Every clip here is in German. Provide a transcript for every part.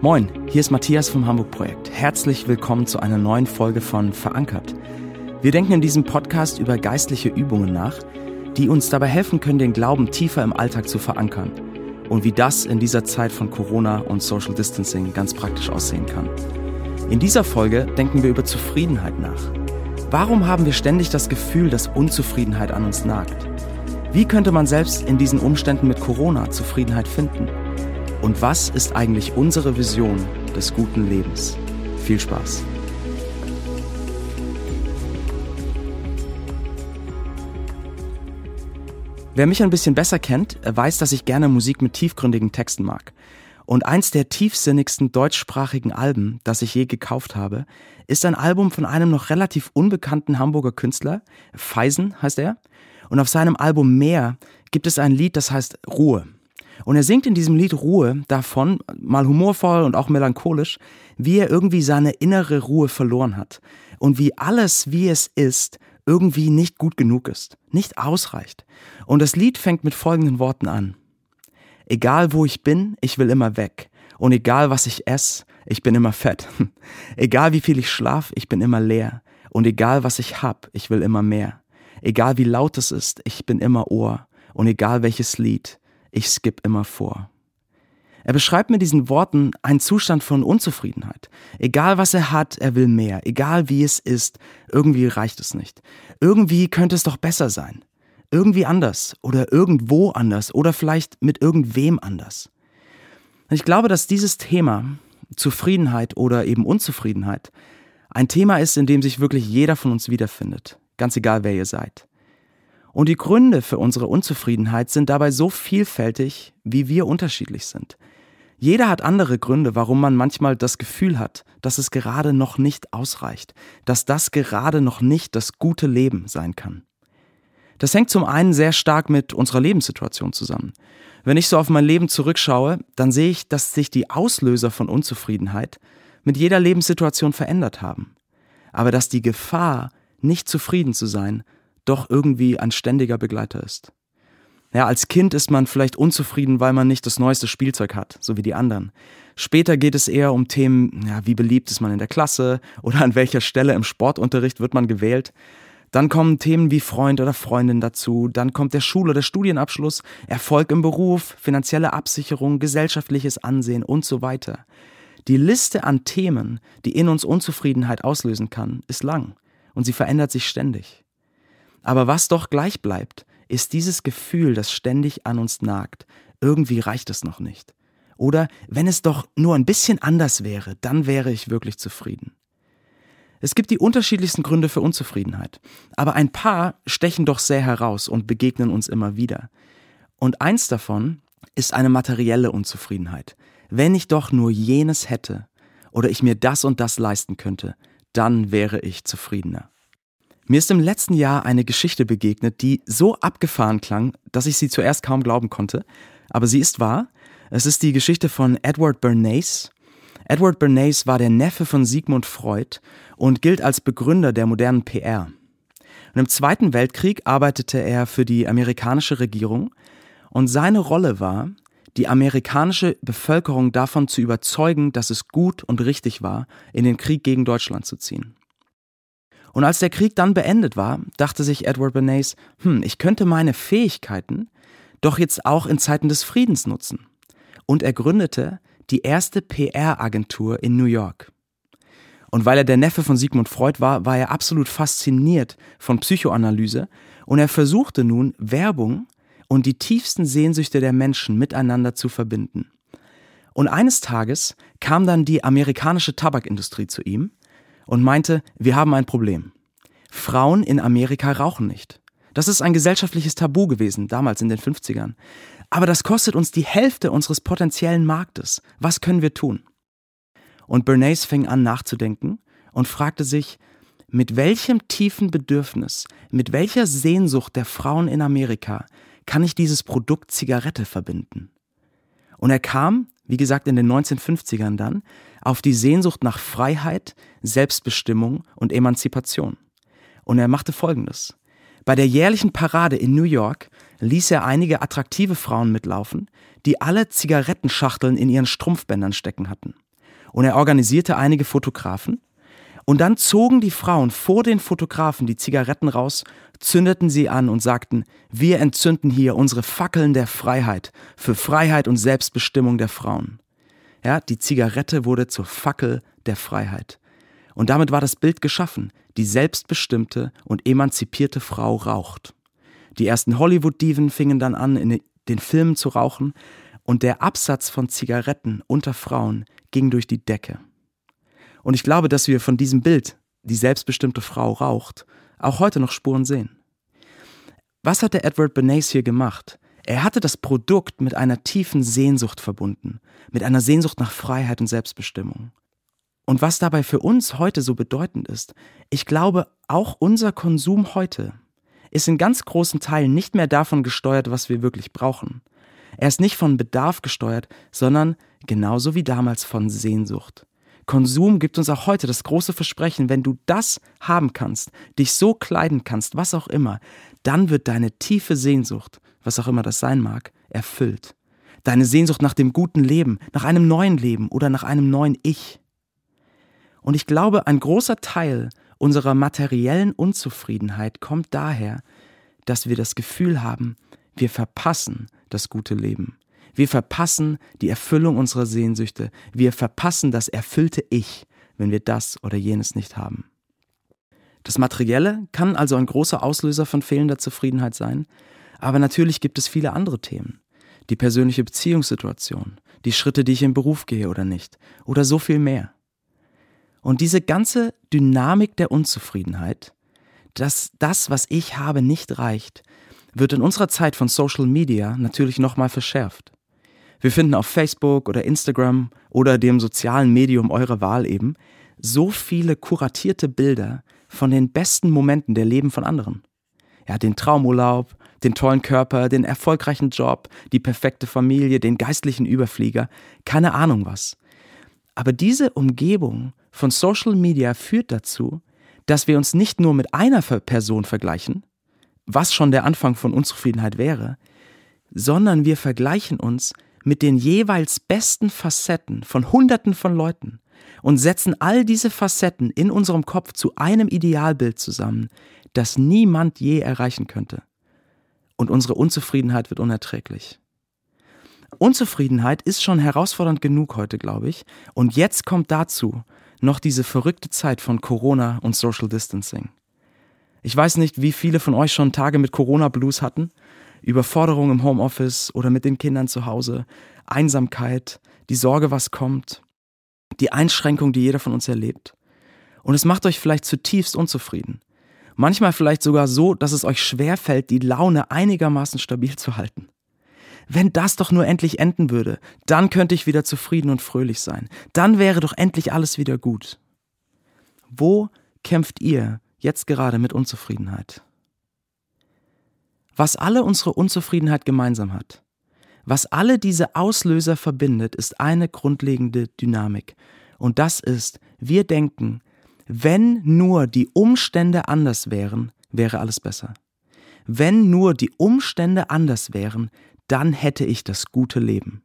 Moin, hier ist Matthias vom Hamburg Projekt. Herzlich willkommen zu einer neuen Folge von Verankert. Wir denken in diesem Podcast über geistliche Übungen nach, die uns dabei helfen können, den Glauben tiefer im Alltag zu verankern und wie das in dieser Zeit von Corona und Social Distancing ganz praktisch aussehen kann. In dieser Folge denken wir über Zufriedenheit nach. Warum haben wir ständig das Gefühl, dass Unzufriedenheit an uns nagt? Wie könnte man selbst in diesen Umständen mit Corona Zufriedenheit finden? Und was ist eigentlich unsere Vision des guten Lebens? Viel Spaß! Wer mich ein bisschen besser kennt, weiß, dass ich gerne Musik mit tiefgründigen Texten mag. Und eins der tiefsinnigsten deutschsprachigen Alben, das ich je gekauft habe, ist ein Album von einem noch relativ unbekannten Hamburger Künstler, Feisen heißt er. Und auf seinem Album Meer gibt es ein Lied, das heißt Ruhe. Und er singt in diesem Lied Ruhe davon, mal humorvoll und auch melancholisch, wie er irgendwie seine innere Ruhe verloren hat und wie alles, wie es ist, irgendwie nicht gut genug ist, nicht ausreicht. Und das Lied fängt mit folgenden Worten an. Egal wo ich bin, ich will immer weg. Und egal was ich esse, ich bin immer fett. egal wie viel ich schlaf, ich bin immer leer. Und egal was ich hab, ich will immer mehr. Egal wie laut es ist, ich bin immer Ohr. Und egal welches Lied, ich skipp immer vor. Er beschreibt mit diesen Worten einen Zustand von Unzufriedenheit. Egal was er hat, er will mehr. Egal wie es ist, irgendwie reicht es nicht. Irgendwie könnte es doch besser sein. Irgendwie anders oder irgendwo anders oder vielleicht mit irgendwem anders. Ich glaube, dass dieses Thema, Zufriedenheit oder eben Unzufriedenheit, ein Thema ist, in dem sich wirklich jeder von uns wiederfindet. Ganz egal, wer ihr seid. Und die Gründe für unsere Unzufriedenheit sind dabei so vielfältig, wie wir unterschiedlich sind. Jeder hat andere Gründe, warum man manchmal das Gefühl hat, dass es gerade noch nicht ausreicht, dass das gerade noch nicht das gute Leben sein kann. Das hängt zum einen sehr stark mit unserer Lebenssituation zusammen. Wenn ich so auf mein Leben zurückschaue, dann sehe ich, dass sich die Auslöser von Unzufriedenheit mit jeder Lebenssituation verändert haben. Aber dass die Gefahr, nicht zufrieden zu sein, doch irgendwie ein ständiger Begleiter ist. Ja, als Kind ist man vielleicht unzufrieden, weil man nicht das neueste Spielzeug hat, so wie die anderen. Später geht es eher um Themen, ja, wie beliebt ist man in der Klasse oder an welcher Stelle im Sportunterricht wird man gewählt. Dann kommen Themen wie Freund oder Freundin dazu, dann kommt der Schul- oder Studienabschluss, Erfolg im Beruf, finanzielle Absicherung, gesellschaftliches Ansehen und so weiter. Die Liste an Themen, die in uns Unzufriedenheit auslösen kann, ist lang und sie verändert sich ständig. Aber was doch gleich bleibt, ist dieses Gefühl, das ständig an uns nagt. Irgendwie reicht es noch nicht. Oder wenn es doch nur ein bisschen anders wäre, dann wäre ich wirklich zufrieden. Es gibt die unterschiedlichsten Gründe für Unzufriedenheit, aber ein paar stechen doch sehr heraus und begegnen uns immer wieder. Und eins davon ist eine materielle Unzufriedenheit. Wenn ich doch nur jenes hätte oder ich mir das und das leisten könnte, dann wäre ich zufriedener. Mir ist im letzten Jahr eine Geschichte begegnet, die so abgefahren klang, dass ich sie zuerst kaum glauben konnte. Aber sie ist wahr. Es ist die Geschichte von Edward Bernays. Edward Bernays war der Neffe von Sigmund Freud und gilt als Begründer der modernen PR. Und im Zweiten Weltkrieg arbeitete er für die amerikanische Regierung und seine Rolle war, die amerikanische Bevölkerung davon zu überzeugen, dass es gut und richtig war, in den Krieg gegen Deutschland zu ziehen. Und als der Krieg dann beendet war, dachte sich Edward Bernays, hm, ich könnte meine Fähigkeiten doch jetzt auch in Zeiten des Friedens nutzen. Und er gründete die erste PR-Agentur in New York. Und weil er der Neffe von Sigmund Freud war, war er absolut fasziniert von Psychoanalyse und er versuchte nun, Werbung und die tiefsten Sehnsüchte der Menschen miteinander zu verbinden. Und eines Tages kam dann die amerikanische Tabakindustrie zu ihm und meinte, wir haben ein Problem. Frauen in Amerika rauchen nicht. Das ist ein gesellschaftliches Tabu gewesen, damals in den 50ern. Aber das kostet uns die Hälfte unseres potenziellen Marktes. Was können wir tun? Und Bernays fing an nachzudenken und fragte sich, mit welchem tiefen Bedürfnis, mit welcher Sehnsucht der Frauen in Amerika kann ich dieses Produkt Zigarette verbinden? Und er kam, wie gesagt, in den 1950ern dann, auf die Sehnsucht nach Freiheit, Selbstbestimmung und Emanzipation. Und er machte Folgendes. Bei der jährlichen Parade in New York ließ er einige attraktive Frauen mitlaufen, die alle Zigarettenschachteln in ihren Strumpfbändern stecken hatten. Und er organisierte einige Fotografen. Und dann zogen die Frauen vor den Fotografen die Zigaretten raus, zündeten sie an und sagten, wir entzünden hier unsere Fackeln der Freiheit für Freiheit und Selbstbestimmung der Frauen. Ja, die Zigarette wurde zur Fackel der Freiheit. Und damit war das Bild geschaffen. Die selbstbestimmte und emanzipierte Frau raucht. Die ersten Hollywood-Diven fingen dann an, in den Filmen zu rauchen und der Absatz von Zigaretten unter Frauen ging durch die Decke. Und ich glaube, dass wir von diesem Bild, die selbstbestimmte Frau raucht, auch heute noch Spuren sehen. Was hat der Edward Bernays hier gemacht? Er hatte das Produkt mit einer tiefen Sehnsucht verbunden, mit einer Sehnsucht nach Freiheit und Selbstbestimmung. Und was dabei für uns heute so bedeutend ist, ich glaube, auch unser Konsum heute ist in ganz großen Teilen nicht mehr davon gesteuert, was wir wirklich brauchen. Er ist nicht von Bedarf gesteuert, sondern genauso wie damals von Sehnsucht. Konsum gibt uns auch heute das große Versprechen, wenn du das haben kannst, dich so kleiden kannst, was auch immer, dann wird deine tiefe Sehnsucht, was auch immer das sein mag, erfüllt. Deine Sehnsucht nach dem guten Leben, nach einem neuen Leben oder nach einem neuen Ich. Und ich glaube, ein großer Teil unserer materiellen Unzufriedenheit kommt daher, dass wir das Gefühl haben, wir verpassen das gute Leben. Wir verpassen die Erfüllung unserer Sehnsüchte. Wir verpassen das erfüllte Ich, wenn wir das oder jenes nicht haben. Das Materielle kann also ein großer Auslöser von fehlender Zufriedenheit sein, aber natürlich gibt es viele andere Themen. Die persönliche Beziehungssituation, die Schritte, die ich im Beruf gehe oder nicht, oder so viel mehr. Und diese ganze Dynamik der Unzufriedenheit, dass das, was ich habe, nicht reicht, wird in unserer Zeit von Social Media natürlich nochmal verschärft. Wir finden auf Facebook oder Instagram oder dem sozialen Medium eurer Wahl eben so viele kuratierte Bilder von den besten Momenten der Leben von anderen. Ja, den Traumurlaub, den tollen Körper, den erfolgreichen Job, die perfekte Familie, den geistlichen Überflieger, keine Ahnung was. Aber diese Umgebung von Social Media führt dazu, dass wir uns nicht nur mit einer Person vergleichen, was schon der Anfang von Unzufriedenheit wäre, sondern wir vergleichen uns mit den jeweils besten Facetten von Hunderten von Leuten und setzen all diese Facetten in unserem Kopf zu einem Idealbild zusammen, das niemand je erreichen könnte. Und unsere Unzufriedenheit wird unerträglich. Unzufriedenheit ist schon herausfordernd genug heute, glaube ich. Und jetzt kommt dazu noch diese verrückte Zeit von Corona und Social Distancing. Ich weiß nicht, wie viele von euch schon Tage mit Corona-Blues hatten. Überforderung im Homeoffice oder mit den Kindern zu Hause, Einsamkeit, die Sorge, was kommt, die Einschränkung, die jeder von uns erlebt. Und es macht euch vielleicht zutiefst unzufrieden. Manchmal vielleicht sogar so, dass es euch schwerfällt, die Laune einigermaßen stabil zu halten. Wenn das doch nur endlich enden würde, dann könnte ich wieder zufrieden und fröhlich sein. Dann wäre doch endlich alles wieder gut. Wo kämpft ihr jetzt gerade mit Unzufriedenheit? Was alle unsere Unzufriedenheit gemeinsam hat, was alle diese Auslöser verbindet, ist eine grundlegende Dynamik. Und das ist, wir denken, wenn nur die Umstände anders wären, wäre alles besser. Wenn nur die Umstände anders wären, dann hätte ich das gute Leben.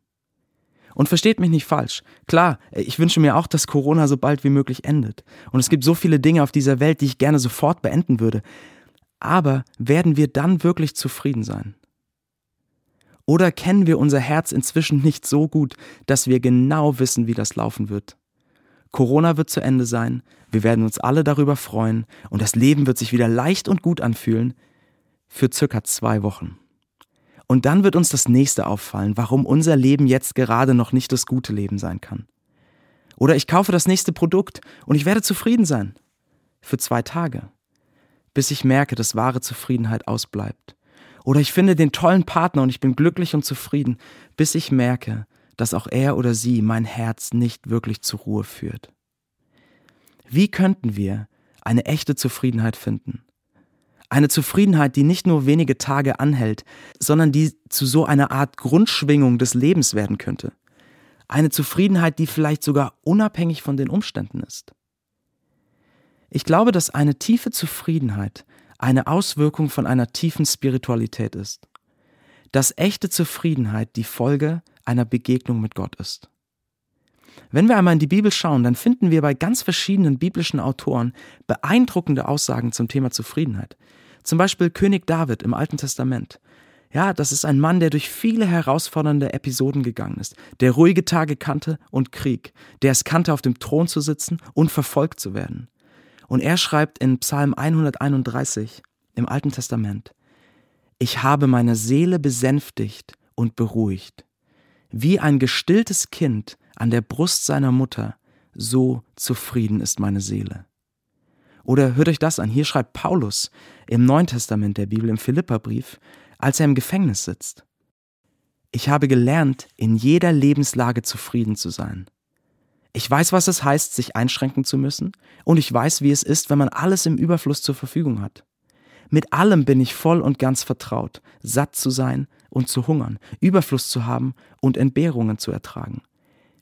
Und versteht mich nicht falsch. Klar, ich wünsche mir auch, dass Corona so bald wie möglich endet. Und es gibt so viele Dinge auf dieser Welt, die ich gerne sofort beenden würde. Aber werden wir dann wirklich zufrieden sein? Oder kennen wir unser Herz inzwischen nicht so gut, dass wir genau wissen, wie das laufen wird? Corona wird zu Ende sein, wir werden uns alle darüber freuen und das Leben wird sich wieder leicht und gut anfühlen für circa zwei Wochen. Und dann wird uns das nächste auffallen, warum unser Leben jetzt gerade noch nicht das gute Leben sein kann. Oder ich kaufe das nächste Produkt und ich werde zufrieden sein. Für zwei Tage. Bis ich merke, dass wahre Zufriedenheit ausbleibt. Oder ich finde den tollen Partner und ich bin glücklich und zufrieden, bis ich merke, dass auch er oder sie mein Herz nicht wirklich zur Ruhe führt. Wie könnten wir eine echte Zufriedenheit finden? Eine Zufriedenheit, die nicht nur wenige Tage anhält, sondern die zu so einer Art Grundschwingung des Lebens werden könnte. Eine Zufriedenheit, die vielleicht sogar unabhängig von den Umständen ist. Ich glaube, dass eine tiefe Zufriedenheit eine Auswirkung von einer tiefen Spiritualität ist. Dass echte Zufriedenheit die Folge einer Begegnung mit Gott ist. Wenn wir einmal in die Bibel schauen, dann finden wir bei ganz verschiedenen biblischen Autoren beeindruckende Aussagen zum Thema Zufriedenheit. Zum Beispiel König David im Alten Testament. Ja, das ist ein Mann, der durch viele herausfordernde Episoden gegangen ist, der ruhige Tage kannte und Krieg, der es kannte, auf dem Thron zu sitzen und verfolgt zu werden. Und er schreibt in Psalm 131 im Alten Testament, Ich habe meine Seele besänftigt und beruhigt. Wie ein gestilltes Kind an der Brust seiner Mutter, so zufrieden ist meine Seele. Oder hört euch das an, hier schreibt Paulus im Neuen Testament der Bibel, im Philipperbrief, als er im Gefängnis sitzt. Ich habe gelernt, in jeder Lebenslage zufrieden zu sein. Ich weiß, was es heißt, sich einschränken zu müssen, und ich weiß, wie es ist, wenn man alles im Überfluss zur Verfügung hat. Mit allem bin ich voll und ganz vertraut, satt zu sein und zu hungern, Überfluss zu haben und Entbehrungen zu ertragen.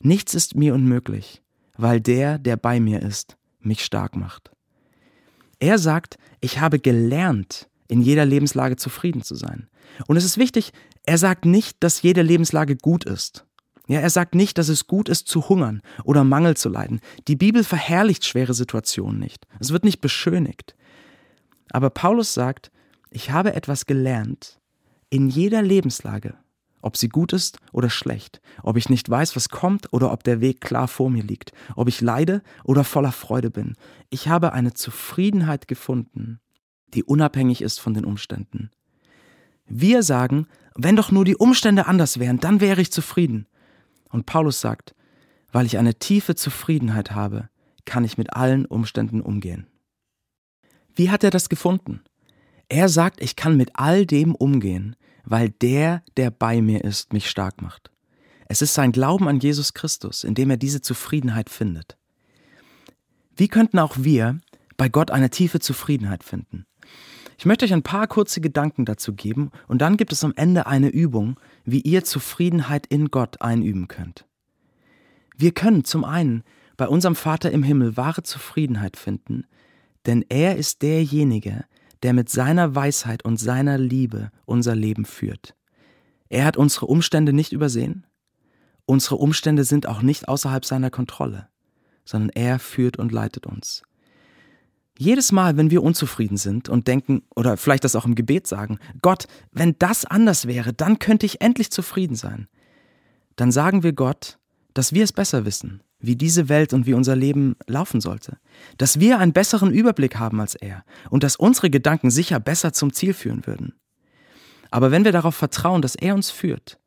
Nichts ist mir unmöglich, weil der, der bei mir ist, mich stark macht. Er sagt, ich habe gelernt, in jeder Lebenslage zufrieden zu sein. Und es ist wichtig, er sagt nicht, dass jede Lebenslage gut ist. Ja, er sagt nicht, dass es gut ist zu hungern oder Mangel zu leiden. Die Bibel verherrlicht schwere Situationen nicht. Es wird nicht beschönigt. Aber Paulus sagt, ich habe etwas gelernt in jeder Lebenslage, ob sie gut ist oder schlecht, ob ich nicht weiß, was kommt oder ob der Weg klar vor mir liegt, ob ich leide oder voller Freude bin. Ich habe eine Zufriedenheit gefunden, die unabhängig ist von den Umständen. Wir sagen, wenn doch nur die Umstände anders wären, dann wäre ich zufrieden. Und Paulus sagt, weil ich eine tiefe Zufriedenheit habe, kann ich mit allen Umständen umgehen. Wie hat er das gefunden? Er sagt, ich kann mit all dem umgehen, weil der, der bei mir ist, mich stark macht. Es ist sein Glauben an Jesus Christus, in dem er diese Zufriedenheit findet. Wie könnten auch wir bei Gott eine tiefe Zufriedenheit finden? Ich möchte euch ein paar kurze Gedanken dazu geben und dann gibt es am Ende eine Übung, wie ihr Zufriedenheit in Gott einüben könnt. Wir können zum einen bei unserem Vater im Himmel wahre Zufriedenheit finden, denn er ist derjenige, der mit seiner Weisheit und seiner Liebe unser Leben führt. Er hat unsere Umstände nicht übersehen. Unsere Umstände sind auch nicht außerhalb seiner Kontrolle, sondern er führt und leitet uns. Jedes Mal, wenn wir unzufrieden sind und denken, oder vielleicht das auch im Gebet sagen, Gott, wenn das anders wäre, dann könnte ich endlich zufrieden sein, dann sagen wir Gott, dass wir es besser wissen wie diese Welt und wie unser Leben laufen sollte, dass wir einen besseren Überblick haben als er und dass unsere Gedanken sicher besser zum Ziel führen würden. Aber wenn wir darauf vertrauen, dass er uns führt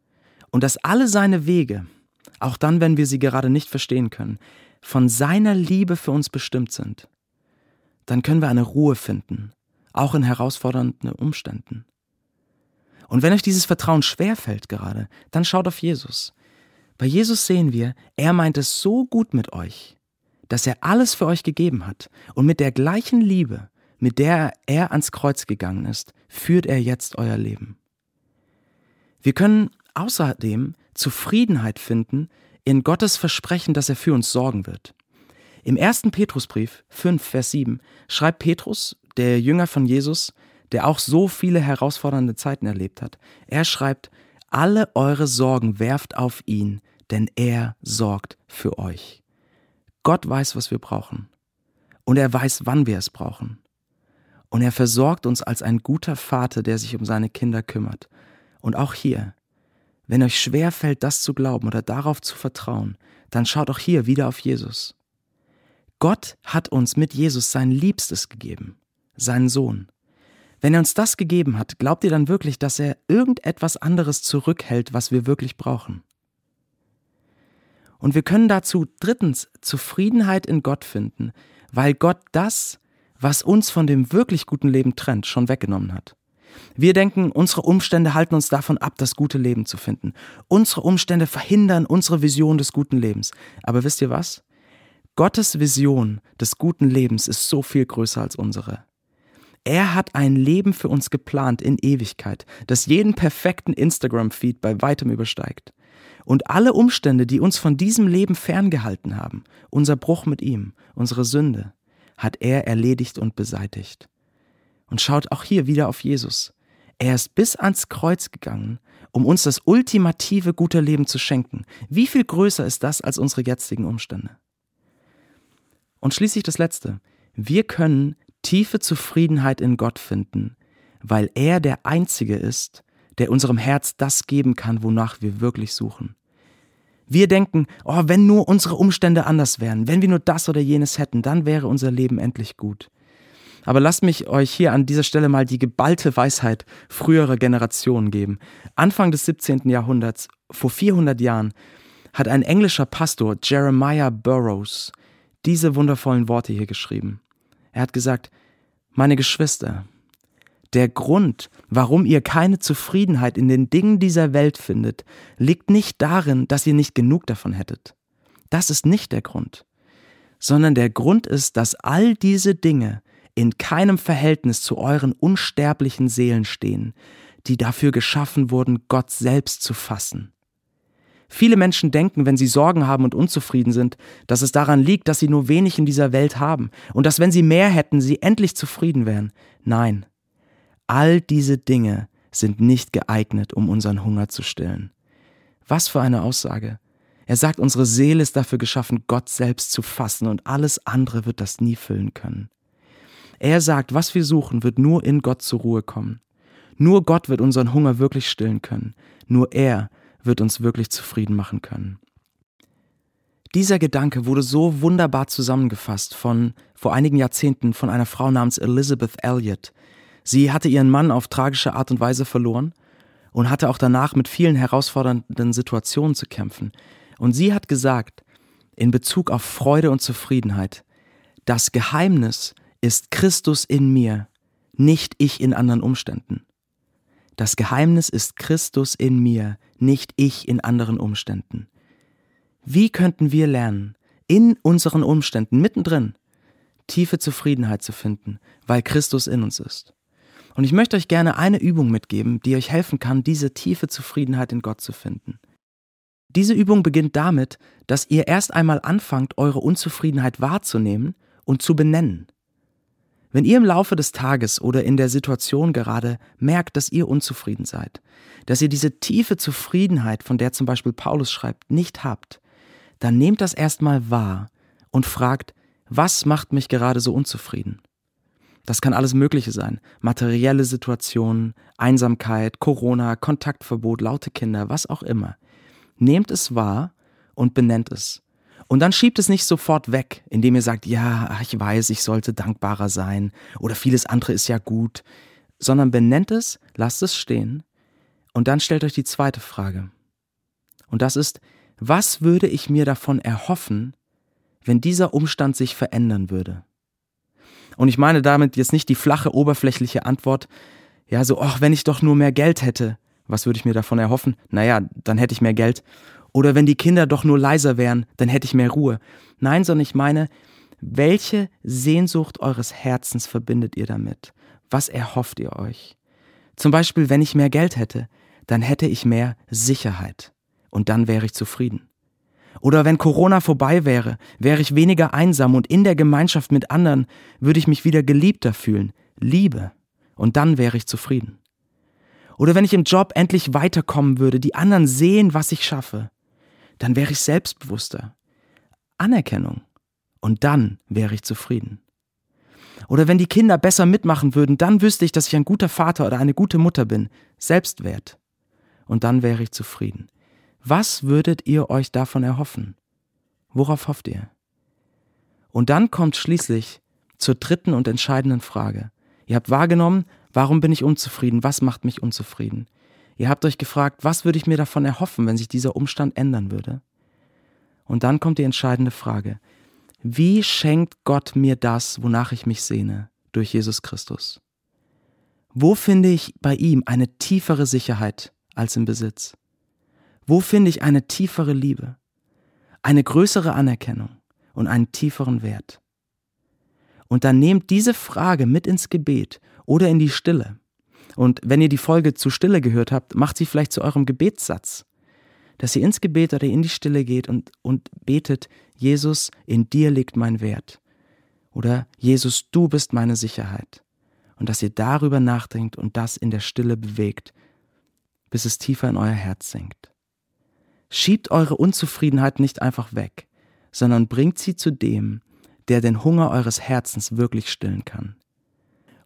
und dass alle seine Wege, auch dann, wenn wir sie gerade nicht verstehen können, von seiner Liebe für uns bestimmt sind, dann können wir eine Ruhe finden, auch in herausfordernden Umständen. Und wenn euch dieses Vertrauen schwerfällt gerade, dann schaut auf Jesus. Bei Jesus sehen wir, er meint es so gut mit euch, dass er alles für euch gegeben hat und mit der gleichen Liebe, mit der er ans Kreuz gegangen ist, führt er jetzt euer Leben. Wir können außerdem Zufriedenheit finden in Gottes Versprechen, dass er für uns sorgen wird. Im ersten Petrusbrief 5, Vers 7 schreibt Petrus, der Jünger von Jesus, der auch so viele herausfordernde Zeiten erlebt hat, er schreibt, alle eure Sorgen werft auf ihn, denn er sorgt für euch. Gott weiß, was wir brauchen. Und er weiß, wann wir es brauchen. Und er versorgt uns als ein guter Vater, der sich um seine Kinder kümmert. Und auch hier, wenn euch schwer fällt, das zu glauben oder darauf zu vertrauen, dann schaut auch hier wieder auf Jesus. Gott hat uns mit Jesus sein Liebstes gegeben, seinen Sohn. Wenn er uns das gegeben hat, glaubt ihr dann wirklich, dass er irgendetwas anderes zurückhält, was wir wirklich brauchen? Und wir können dazu drittens Zufriedenheit in Gott finden, weil Gott das, was uns von dem wirklich guten Leben trennt, schon weggenommen hat. Wir denken, unsere Umstände halten uns davon ab, das gute Leben zu finden. Unsere Umstände verhindern unsere Vision des guten Lebens. Aber wisst ihr was? Gottes Vision des guten Lebens ist so viel größer als unsere. Er hat ein Leben für uns geplant in Ewigkeit, das jeden perfekten Instagram-Feed bei weitem übersteigt. Und alle Umstände, die uns von diesem Leben ferngehalten haben, unser Bruch mit ihm, unsere Sünde, hat er erledigt und beseitigt. Und schaut auch hier wieder auf Jesus. Er ist bis ans Kreuz gegangen, um uns das ultimative gute Leben zu schenken. Wie viel größer ist das als unsere jetzigen Umstände? Und schließlich das Letzte. Wir können tiefe Zufriedenheit in Gott finden, weil er der Einzige ist, der unserem Herz das geben kann, wonach wir wirklich suchen. Wir denken, oh, wenn nur unsere Umstände anders wären, wenn wir nur das oder jenes hätten, dann wäre unser Leben endlich gut. Aber lasst mich euch hier an dieser Stelle mal die geballte Weisheit früherer Generationen geben. Anfang des 17. Jahrhunderts, vor 400 Jahren, hat ein englischer Pastor, Jeremiah Burroughs, diese wundervollen Worte hier geschrieben. Er hat gesagt, meine Geschwister, der Grund, warum ihr keine Zufriedenheit in den Dingen dieser Welt findet, liegt nicht darin, dass ihr nicht genug davon hättet. Das ist nicht der Grund, sondern der Grund ist, dass all diese Dinge in keinem Verhältnis zu euren unsterblichen Seelen stehen, die dafür geschaffen wurden, Gott selbst zu fassen. Viele Menschen denken, wenn sie Sorgen haben und unzufrieden sind, dass es daran liegt, dass sie nur wenig in dieser Welt haben und dass wenn sie mehr hätten, sie endlich zufrieden wären. Nein, all diese Dinge sind nicht geeignet, um unseren Hunger zu stillen. Was für eine Aussage. Er sagt, unsere Seele ist dafür geschaffen, Gott selbst zu fassen und alles andere wird das nie füllen können. Er sagt, was wir suchen, wird nur in Gott zur Ruhe kommen. Nur Gott wird unseren Hunger wirklich stillen können. Nur er wird uns wirklich zufrieden machen können. Dieser Gedanke wurde so wunderbar zusammengefasst von vor einigen Jahrzehnten von einer Frau namens Elizabeth Elliot. Sie hatte ihren Mann auf tragische Art und Weise verloren und hatte auch danach mit vielen herausfordernden Situationen zu kämpfen. Und sie hat gesagt, in Bezug auf Freude und Zufriedenheit, das Geheimnis ist Christus in mir, nicht ich in anderen Umständen. Das Geheimnis ist Christus in mir, nicht ich in anderen Umständen. Wie könnten wir lernen, in unseren Umständen mittendrin tiefe Zufriedenheit zu finden, weil Christus in uns ist? Und ich möchte euch gerne eine Übung mitgeben, die euch helfen kann, diese tiefe Zufriedenheit in Gott zu finden. Diese Übung beginnt damit, dass ihr erst einmal anfangt, eure Unzufriedenheit wahrzunehmen und zu benennen. Wenn ihr im Laufe des Tages oder in der Situation gerade merkt, dass ihr unzufrieden seid, dass ihr diese tiefe Zufriedenheit, von der zum Beispiel Paulus schreibt, nicht habt, dann nehmt das erstmal wahr und fragt, was macht mich gerade so unzufrieden? Das kann alles Mögliche sein. Materielle Situationen, Einsamkeit, Corona, Kontaktverbot, laute Kinder, was auch immer. Nehmt es wahr und benennt es. Und dann schiebt es nicht sofort weg, indem ihr sagt, ja, ich weiß, ich sollte dankbarer sein oder vieles andere ist ja gut, sondern benennt es, lasst es stehen und dann stellt euch die zweite Frage. Und das ist, was würde ich mir davon erhoffen, wenn dieser Umstand sich verändern würde? Und ich meine damit jetzt nicht die flache, oberflächliche Antwort, ja, so, ach, wenn ich doch nur mehr Geld hätte, was würde ich mir davon erhoffen? Naja, dann hätte ich mehr Geld. Oder wenn die Kinder doch nur leiser wären, dann hätte ich mehr Ruhe. Nein, sondern ich meine, welche Sehnsucht eures Herzens verbindet ihr damit? Was erhofft ihr euch? Zum Beispiel, wenn ich mehr Geld hätte, dann hätte ich mehr Sicherheit. Und dann wäre ich zufrieden. Oder wenn Corona vorbei wäre, wäre ich weniger einsam und in der Gemeinschaft mit anderen würde ich mich wieder geliebter fühlen. Liebe. Und dann wäre ich zufrieden. Oder wenn ich im Job endlich weiterkommen würde, die anderen sehen, was ich schaffe, dann wäre ich selbstbewusster. Anerkennung. Und dann wäre ich zufrieden. Oder wenn die Kinder besser mitmachen würden, dann wüsste ich, dass ich ein guter Vater oder eine gute Mutter bin. Selbstwert. Und dann wäre ich zufrieden. Was würdet ihr euch davon erhoffen? Worauf hofft ihr? Und dann kommt schließlich zur dritten und entscheidenden Frage. Ihr habt wahrgenommen, warum bin ich unzufrieden? Was macht mich unzufrieden? Ihr habt euch gefragt, was würde ich mir davon erhoffen, wenn sich dieser Umstand ändern würde? Und dann kommt die entscheidende Frage. Wie schenkt Gott mir das, wonach ich mich sehne, durch Jesus Christus? Wo finde ich bei ihm eine tiefere Sicherheit als im Besitz? Wo finde ich eine tiefere Liebe, eine größere Anerkennung und einen tieferen Wert? Und dann nehmt diese Frage mit ins Gebet oder in die Stille und wenn ihr die Folge zu Stille gehört habt, macht sie vielleicht zu eurem Gebetssatz. Dass ihr ins Gebet oder in die Stille geht und, und betet, Jesus, in dir liegt mein Wert. Oder Jesus, du bist meine Sicherheit. und dass ihr darüber nachdenkt und das in der Stille bewegt, bis es tiefer in euer Herz sinkt. Schiebt eure Unzufriedenheit nicht einfach weg, sondern bringt sie zu dem, der den Hunger eures Herzens wirklich stillen kann.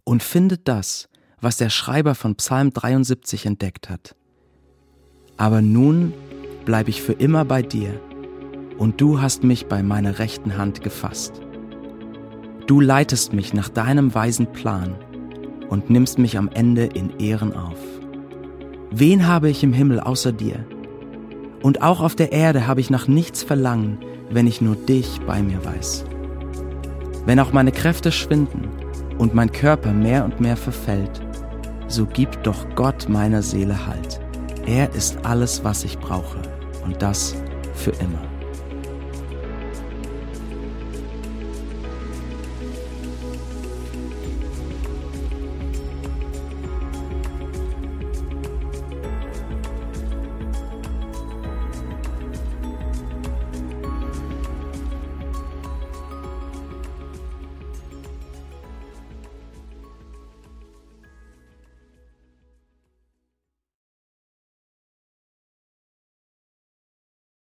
Und findet das, was der Schreiber von Psalm 73 entdeckt hat. Aber nun bleibe ich für immer bei dir, und du hast mich bei meiner rechten Hand gefasst. Du leitest mich nach deinem weisen Plan und nimmst mich am Ende in Ehren auf. Wen habe ich im Himmel außer dir? Und auch auf der Erde habe ich nach nichts verlangen, wenn ich nur dich bei mir weiß. Wenn auch meine Kräfte schwinden und mein Körper mehr und mehr verfällt, so gibt doch Gott meiner Seele Halt. Er ist alles, was ich brauche, und das für immer.